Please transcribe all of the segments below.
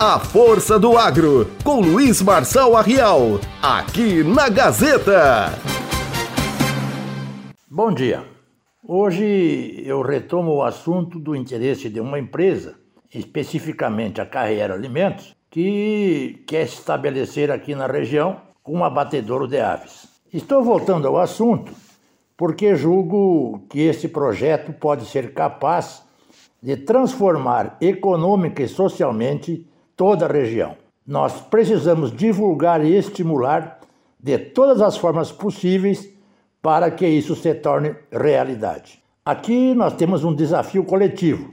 A Força do Agro, com Luiz Marçal Arrial, aqui na Gazeta. Bom dia. Hoje eu retomo o assunto do interesse de uma empresa, especificamente a Carreira Alimentos, que quer se estabelecer aqui na região com um abatedouro de aves. Estou voltando ao assunto porque julgo que esse projeto pode ser capaz de transformar econômica e socialmente toda a região. Nós precisamos divulgar e estimular de todas as formas possíveis para que isso se torne realidade. Aqui nós temos um desafio coletivo,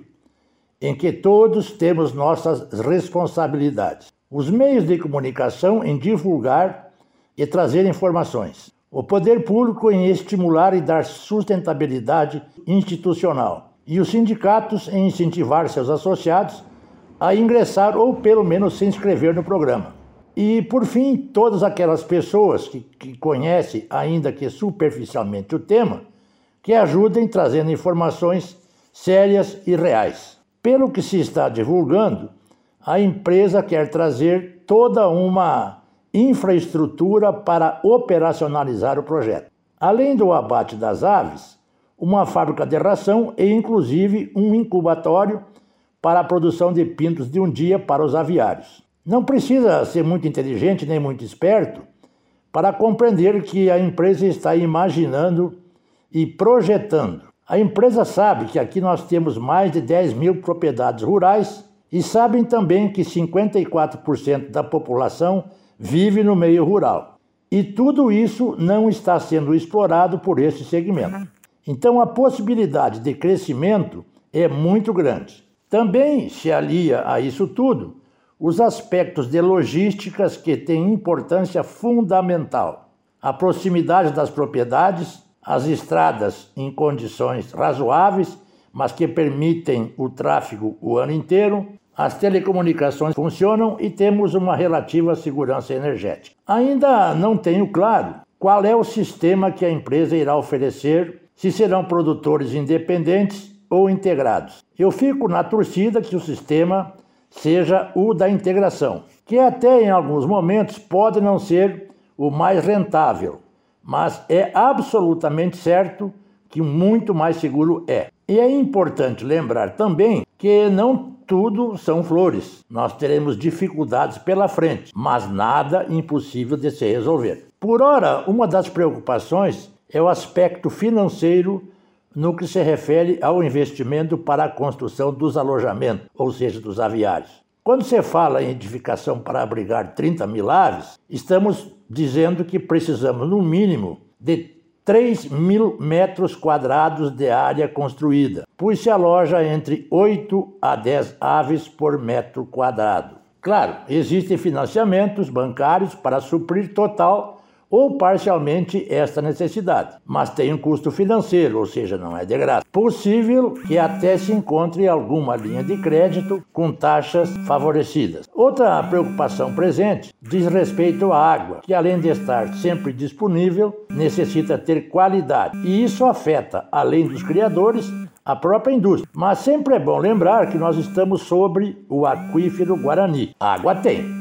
em que todos temos nossas responsabilidades. Os meios de comunicação em divulgar e trazer informações. O poder público em estimular e dar sustentabilidade institucional. E os sindicatos em incentivar seus associados a ingressar ou pelo menos se inscrever no programa. E, por fim, todas aquelas pessoas que, que conhecem, ainda que superficialmente, o tema, que ajudem trazendo informações sérias e reais. Pelo que se está divulgando, a empresa quer trazer toda uma infraestrutura para operacionalizar o projeto. Além do abate das aves, uma fábrica de ração e, inclusive, um incubatório para a produção de pintos de um dia para os aviários. Não precisa ser muito inteligente nem muito esperto para compreender que a empresa está imaginando e projetando. A empresa sabe que aqui nós temos mais de 10 mil propriedades rurais e sabem também que 54% da população vive no meio rural. E tudo isso não está sendo explorado por esse segmento. Então a possibilidade de crescimento é muito grande. Também se alia a isso tudo os aspectos de logísticas que têm importância fundamental. A proximidade das propriedades, as estradas em condições razoáveis, mas que permitem o tráfego o ano inteiro, as telecomunicações funcionam e temos uma relativa segurança energética. Ainda não tenho claro qual é o sistema que a empresa irá oferecer, se serão produtores independentes ou integrados. Eu fico na torcida que o sistema seja o da integração, que até em alguns momentos pode não ser o mais rentável, mas é absolutamente certo que muito mais seguro é. E é importante lembrar também que não tudo são flores. Nós teremos dificuldades pela frente, mas nada impossível de se resolver. Por ora, uma das preocupações é o aspecto financeiro no que se refere ao investimento para a construção dos alojamentos, ou seja, dos aviários. Quando se fala em edificação para abrigar 30 mil aves, estamos dizendo que precisamos, no mínimo, de 3 mil metros quadrados de área construída, pois se aloja entre 8 a 10 aves por metro quadrado. Claro, existem financiamentos bancários para suprir total ou parcialmente esta necessidade, mas tem um custo financeiro, ou seja, não é de graça. Possível que até se encontre alguma linha de crédito com taxas favorecidas. Outra preocupação presente diz respeito à água, que além de estar sempre disponível, necessita ter qualidade. E isso afeta, além dos criadores, a própria indústria. Mas sempre é bom lembrar que nós estamos sobre o aquífero Guarani. Água tem.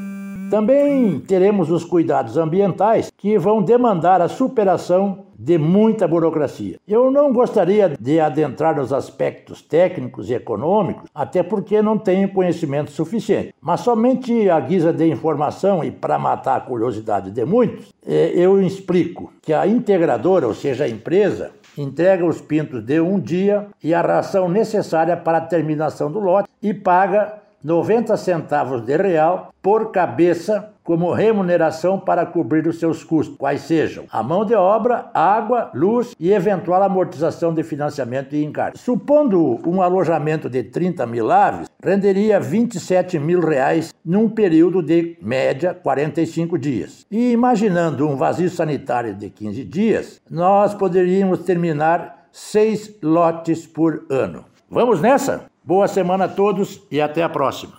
Também teremos os cuidados ambientais que vão demandar a superação de muita burocracia. Eu não gostaria de adentrar nos aspectos técnicos e econômicos, até porque não tenho conhecimento suficiente. Mas somente a guisa de informação e para matar a curiosidade de muitos, é, eu explico que a integradora, ou seja, a empresa, entrega os pintos de um dia e a ração necessária para a terminação do lote e paga 90 centavos de real por cabeça como remuneração para cobrir os seus custos, quais sejam a mão de obra, água, luz e eventual amortização de financiamento e encargo. Supondo um alojamento de 30 mil aves, renderia 27 mil reais num período de média 45 dias. E imaginando um vazio sanitário de 15 dias, nós poderíamos terminar seis lotes por ano. Vamos nessa? Boa semana a todos e até a próxima.